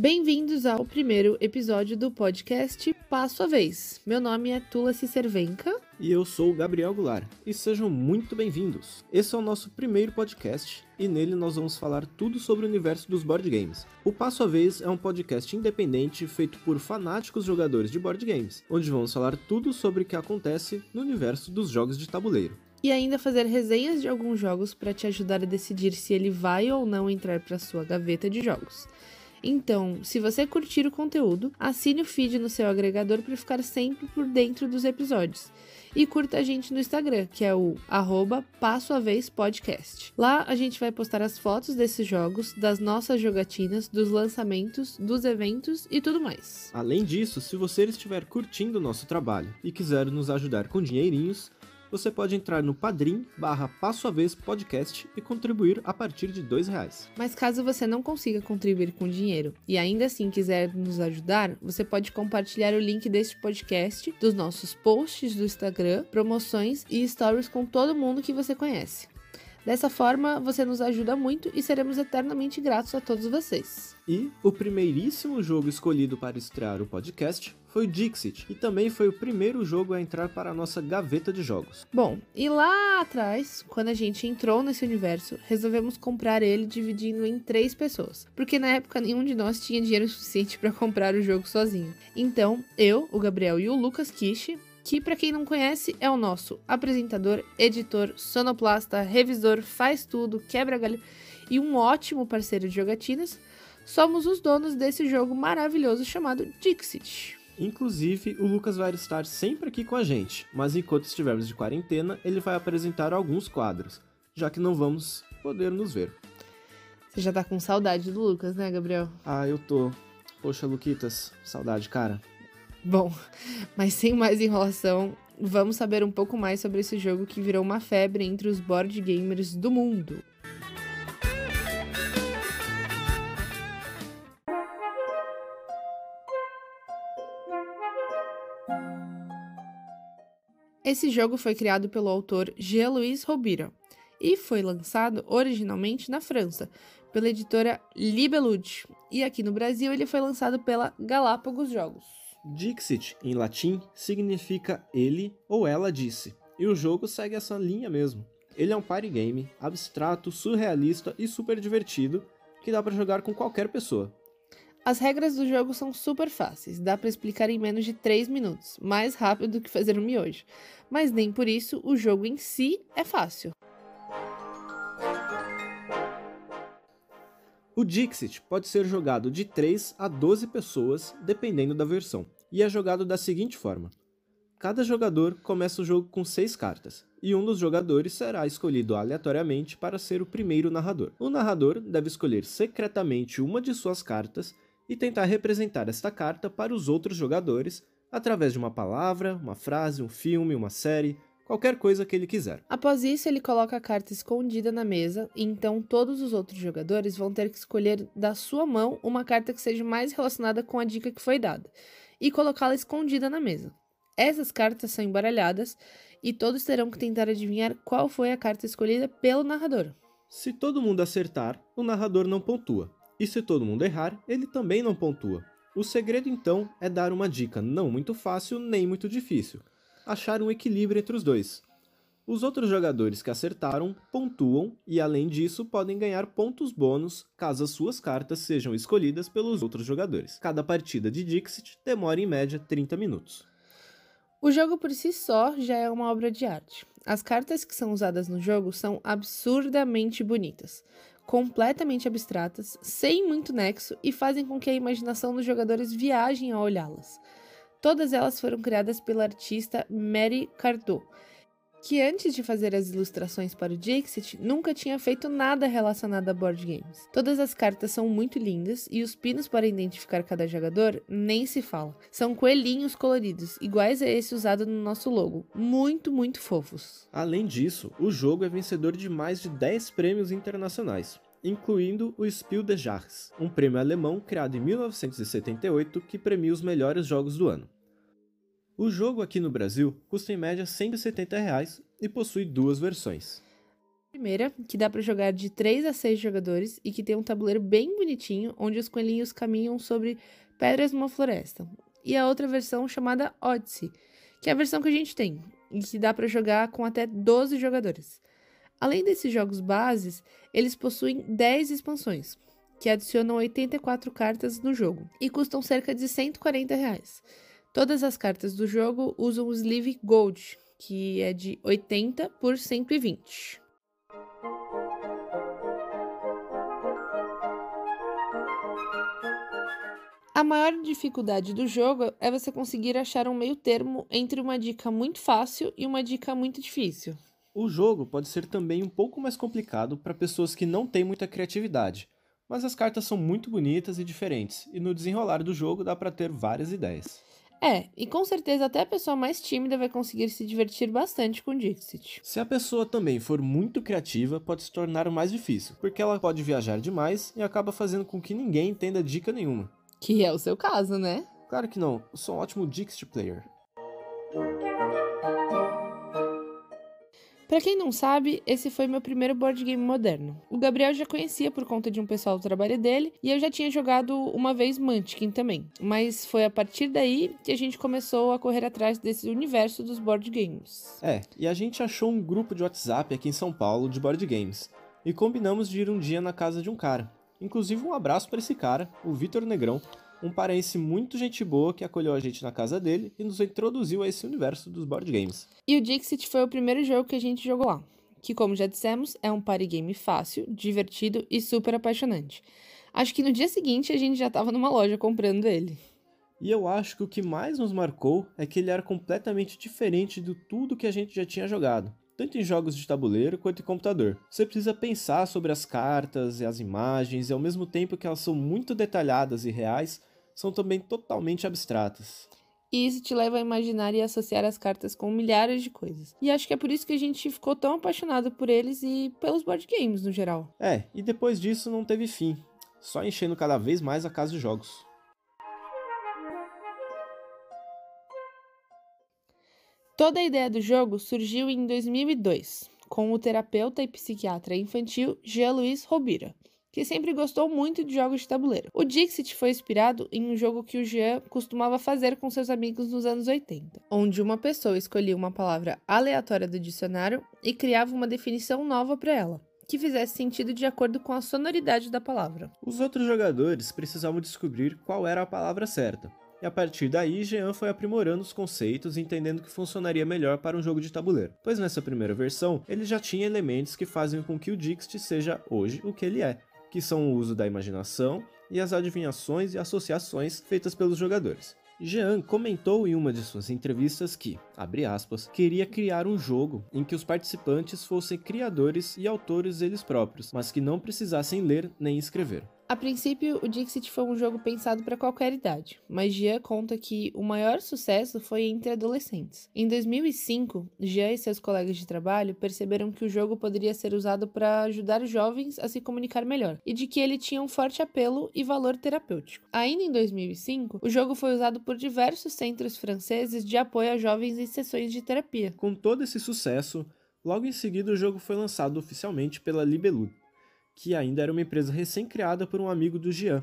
Bem-vindos ao primeiro episódio do podcast Passo a Vez. Meu nome é Tula Cicervenca. E eu sou o Gabriel Goulart. E sejam muito bem-vindos. Esse é o nosso primeiro podcast e nele nós vamos falar tudo sobre o universo dos board games. O Passo a Vez é um podcast independente feito por fanáticos jogadores de board games, onde vamos falar tudo sobre o que acontece no universo dos jogos de tabuleiro e ainda fazer resenhas de alguns jogos para te ajudar a decidir se ele vai ou não entrar para sua gaveta de jogos. Então, se você curtir o conteúdo, assine o feed no seu agregador para ficar sempre por dentro dos episódios. E curta a gente no Instagram, que é o arroba Passo a Vez Podcast. Lá a gente vai postar as fotos desses jogos, das nossas jogatinas, dos lançamentos, dos eventos e tudo mais. Além disso, se você estiver curtindo o nosso trabalho e quiser nos ajudar com dinheirinhos, você pode entrar no Padrim barra Passo a Vez Podcast e contribuir a partir de dois reais. Mas caso você não consiga contribuir com dinheiro e ainda assim quiser nos ajudar, você pode compartilhar o link deste podcast, dos nossos posts do Instagram, promoções e stories com todo mundo que você conhece. Dessa forma, você nos ajuda muito e seremos eternamente gratos a todos vocês. E o primeiríssimo jogo escolhido para estrear o podcast foi Dixit, e também foi o primeiro jogo a entrar para a nossa gaveta de jogos. Bom, e lá atrás, quando a gente entrou nesse universo, resolvemos comprar ele dividindo em três pessoas, porque na época nenhum de nós tinha dinheiro suficiente para comprar o jogo sozinho. Então, eu, o Gabriel e o Lucas Kishi que para quem não conhece é o nosso apresentador, editor, sonoplasta, revisor, faz tudo, quebra galho e um ótimo parceiro de jogatinas. Somos os donos desse jogo maravilhoso chamado Dixit. Inclusive, o Lucas vai estar sempre aqui com a gente, mas enquanto estivermos de quarentena, ele vai apresentar alguns quadros, já que não vamos poder nos ver. Você já tá com saudade do Lucas, né, Gabriel? Ah, eu tô. Poxa, Luquitas, saudade, cara. Bom, mas sem mais enrolação, vamos saber um pouco mais sobre esse jogo que virou uma febre entre os board gamers do mundo. Esse jogo foi criado pelo autor Jean-Louis Robira e foi lançado originalmente na França, pela editora Libellude, e aqui no Brasil ele foi lançado pela Galápagos Jogos. Dixit, em latim, significa ele ou ela disse, e o jogo segue essa linha mesmo. Ele é um party game, abstrato, surrealista e super divertido, que dá para jogar com qualquer pessoa. As regras do jogo são super fáceis, dá para explicar em menos de 3 minutos, mais rápido do que fazer um miojo. Mas nem por isso o jogo em si é fácil. O Dixit pode ser jogado de 3 a 12 pessoas, dependendo da versão e é jogado da seguinte forma: cada jogador começa o jogo com seis cartas, e um dos jogadores será escolhido aleatoriamente para ser o primeiro narrador. O narrador deve escolher secretamente uma de suas cartas e tentar representar esta carta para os outros jogadores através de uma palavra, uma frase, um filme, uma série, qualquer coisa que ele quiser. Após isso, ele coloca a carta escondida na mesa, e então todos os outros jogadores vão ter que escolher da sua mão uma carta que seja mais relacionada com a dica que foi dada e colocá-la escondida na mesa. Essas cartas são embaralhadas e todos terão que tentar adivinhar qual foi a carta escolhida pelo narrador. Se todo mundo acertar, o narrador não pontua, e se todo mundo errar, ele também não pontua. O segredo então é dar uma dica não muito fácil nem muito difícil, achar um equilíbrio entre os dois. Os outros jogadores que acertaram pontuam e, além disso, podem ganhar pontos bônus caso as suas cartas sejam escolhidas pelos outros jogadores. Cada partida de Dixit demora em média 30 minutos. O jogo por si só já é uma obra de arte. As cartas que são usadas no jogo são absurdamente bonitas, completamente abstratas, sem muito nexo e fazem com que a imaginação dos jogadores viajem ao olhá-las. Todas elas foram criadas pela artista Mary Cardot que antes de fazer as ilustrações para o Dixit, nunca tinha feito nada relacionado a board games. Todas as cartas são muito lindas e os pinos para identificar cada jogador nem se fala. São coelhinhos coloridos, iguais a esse usado no nosso logo. Muito, muito fofos. Além disso, o jogo é vencedor de mais de 10 prêmios internacionais incluindo o Spiel des Jahres, um prêmio alemão criado em 1978 que premia os melhores jogos do ano. O jogo aqui no Brasil custa em média 170 reais e possui duas versões. A Primeira, que dá para jogar de 3 a 6 jogadores e que tem um tabuleiro bem bonitinho, onde os coelhinhos caminham sobre pedras numa floresta. E a outra versão chamada Odyssey, que é a versão que a gente tem, e que dá para jogar com até 12 jogadores. Além desses jogos bases, eles possuem 10 expansões, que adicionam 84 cartas no jogo e custam cerca de 140 reais. Todas as cartas do jogo usam o Sleeve Gold, que é de 80 por 120. A maior dificuldade do jogo é você conseguir achar um meio termo entre uma dica muito fácil e uma dica muito difícil. O jogo pode ser também um pouco mais complicado para pessoas que não têm muita criatividade, mas as cartas são muito bonitas e diferentes, e no desenrolar do jogo dá para ter várias ideias. É, e com certeza até a pessoa mais tímida vai conseguir se divertir bastante com Dixit. Se a pessoa também for muito criativa, pode se tornar mais difícil, porque ela pode viajar demais e acaba fazendo com que ninguém entenda dica nenhuma. Que é o seu caso, né? Claro que não, eu sou um ótimo Dixit player. Para quem não sabe, esse foi meu primeiro board game moderno. O Gabriel já conhecia por conta de um pessoal do trabalho dele e eu já tinha jogado uma vez Munchkin também. Mas foi a partir daí que a gente começou a correr atrás desse universo dos board games. É, e a gente achou um grupo de WhatsApp aqui em São Paulo de board games e combinamos de ir um dia na casa de um cara. Inclusive um abraço para esse cara, o Vitor Negrão, um paraense muito gente boa que acolheu a gente na casa dele e nos introduziu a esse universo dos board games. E o Dixit foi o primeiro jogo que a gente jogou lá, que como já dissemos, é um party game fácil, divertido e super apaixonante. Acho que no dia seguinte a gente já estava numa loja comprando ele. E eu acho que o que mais nos marcou é que ele era completamente diferente de tudo que a gente já tinha jogado tanto em jogos de tabuleiro quanto em computador. Você precisa pensar sobre as cartas e as imagens, e ao mesmo tempo que elas são muito detalhadas e reais, são também totalmente abstratas. E isso te leva a imaginar e associar as cartas com milhares de coisas. E acho que é por isso que a gente ficou tão apaixonado por eles e pelos board games no geral. É, e depois disso não teve fim, só enchendo cada vez mais a casa de jogos. Toda a ideia do jogo surgiu em 2002, com o terapeuta e psiquiatra infantil Jean-Louis Robira, que sempre gostou muito de jogos de tabuleiro. O Dixit foi inspirado em um jogo que o Jean costumava fazer com seus amigos nos anos 80, onde uma pessoa escolhia uma palavra aleatória do dicionário e criava uma definição nova para ela que fizesse sentido de acordo com a sonoridade da palavra. Os outros jogadores precisavam descobrir qual era a palavra certa. E a partir daí, Jean foi aprimorando os conceitos e entendendo que funcionaria melhor para um jogo de tabuleiro. Pois nessa primeira versão, ele já tinha elementos que fazem com que o Dixit seja hoje o que ele é, que são o uso da imaginação e as adivinhações e associações feitas pelos jogadores. Jean comentou em uma de suas entrevistas que, abre aspas, queria criar um jogo em que os participantes fossem criadores e autores eles próprios, mas que não precisassem ler nem escrever. A princípio, o Dixit foi um jogo pensado para qualquer idade, mas Jean conta que o maior sucesso foi entre adolescentes. Em 2005, Jean e seus colegas de trabalho perceberam que o jogo poderia ser usado para ajudar jovens a se comunicar melhor e de que ele tinha um forte apelo e valor terapêutico. Ainda em 2005, o jogo foi usado por diversos centros franceses de apoio a jovens em sessões de terapia. Com todo esse sucesso, logo em seguida o jogo foi lançado oficialmente pela Libelu que ainda era uma empresa recém-criada por um amigo do Jean,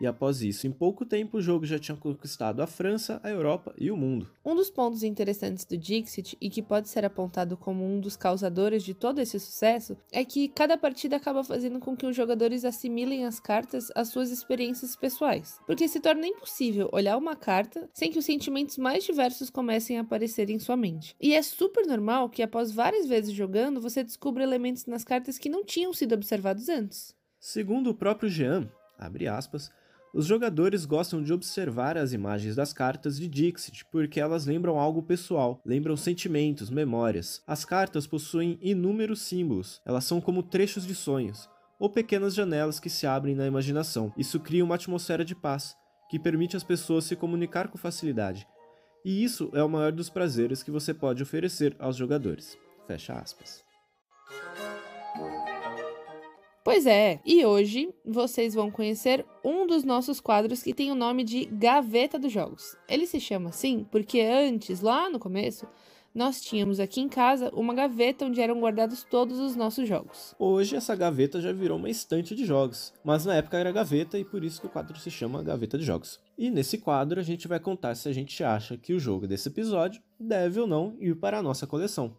e após isso, em pouco tempo, o jogo já tinha conquistado a França, a Europa e o mundo. Um dos pontos interessantes do Dixit, e que pode ser apontado como um dos causadores de todo esse sucesso, é que cada partida acaba fazendo com que os jogadores assimilem as cartas às suas experiências pessoais. Porque se torna impossível olhar uma carta sem que os sentimentos mais diversos comecem a aparecer em sua mente. E é super normal que após várias vezes jogando, você descubra elementos nas cartas que não tinham sido observados antes. Segundo o próprio Jean, abre aspas, os jogadores gostam de observar as imagens das cartas de Dixit porque elas lembram algo pessoal, lembram sentimentos, memórias. As cartas possuem inúmeros símbolos, elas são como trechos de sonhos, ou pequenas janelas que se abrem na imaginação. Isso cria uma atmosfera de paz, que permite às pessoas se comunicar com facilidade. E isso é o maior dos prazeres que você pode oferecer aos jogadores. Fecha aspas. Pois é, e hoje vocês vão conhecer um dos nossos quadros que tem o nome de Gaveta dos Jogos. Ele se chama assim porque antes, lá no começo, nós tínhamos aqui em casa uma gaveta onde eram guardados todos os nossos jogos. Hoje essa gaveta já virou uma estante de jogos, mas na época era gaveta e por isso que o quadro se chama Gaveta de Jogos. E nesse quadro a gente vai contar se a gente acha que o jogo desse episódio deve ou não ir para a nossa coleção.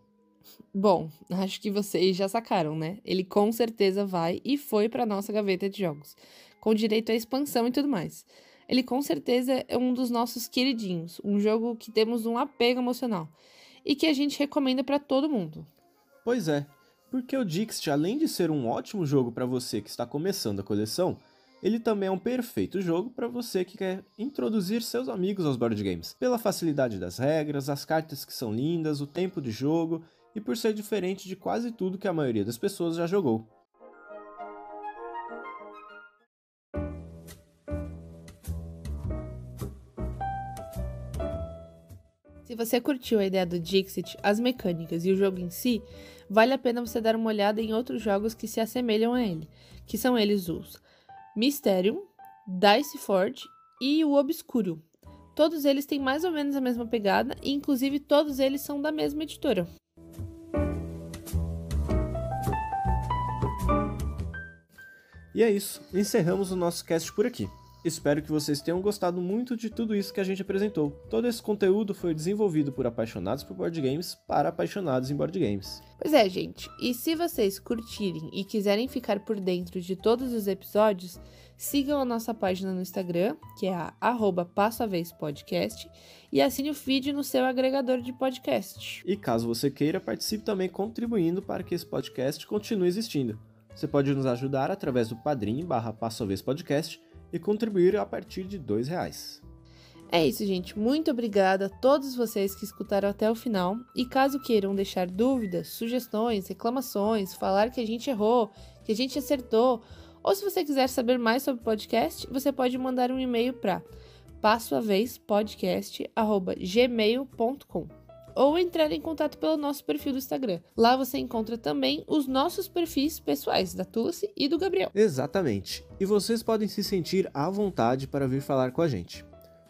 Bom, acho que vocês já sacaram, né? Ele com certeza vai e foi para nossa gaveta de jogos, com direito à expansão e tudo mais. Ele com certeza é um dos nossos queridinhos, um jogo que temos um apego emocional e que a gente recomenda para todo mundo. Pois é, porque o Dixit, além de ser um ótimo jogo para você que está começando a coleção, ele também é um perfeito jogo para você que quer introduzir seus amigos aos board games, pela facilidade das regras, as cartas que são lindas, o tempo de jogo e por ser diferente de quase tudo que a maioria das pessoas já jogou. Se você curtiu a ideia do Dixit, as mecânicas e o jogo em si, vale a pena você dar uma olhada em outros jogos que se assemelham a ele, que são eles os Mysterium, Dice Forge e o Obscuro. Todos eles têm mais ou menos a mesma pegada e inclusive todos eles são da mesma editora. E é isso, encerramos o nosso cast por aqui. Espero que vocês tenham gostado muito de tudo isso que a gente apresentou. Todo esse conteúdo foi desenvolvido por apaixonados por board games para apaixonados em board games. Pois é, gente. E se vocês curtirem e quiserem ficar por dentro de todos os episódios, sigam a nossa página no Instagram, que é a arroba Passo a Vez Podcast, e assine o feed no seu agregador de podcast. E caso você queira, participe também contribuindo para que esse podcast continue existindo. Você pode nos ajudar através do padrinho barra Passo Vez Podcast e contribuir a partir de R$ reais. É isso, gente. Muito obrigada a todos vocês que escutaram até o final. E caso queiram deixar dúvidas, sugestões, reclamações, falar que a gente errou, que a gente acertou, ou se você quiser saber mais sobre o podcast, você pode mandar um e-mail para passoavezpodcast@gmail.com ou entrar em contato pelo nosso perfil do Instagram. Lá você encontra também os nossos perfis pessoais da Tulsi e do Gabriel. Exatamente. E vocês podem se sentir à vontade para vir falar com a gente.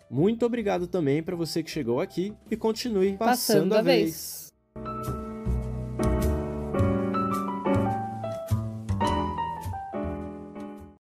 Muito obrigado também para você que chegou aqui e continue passando, passando a vez. vez.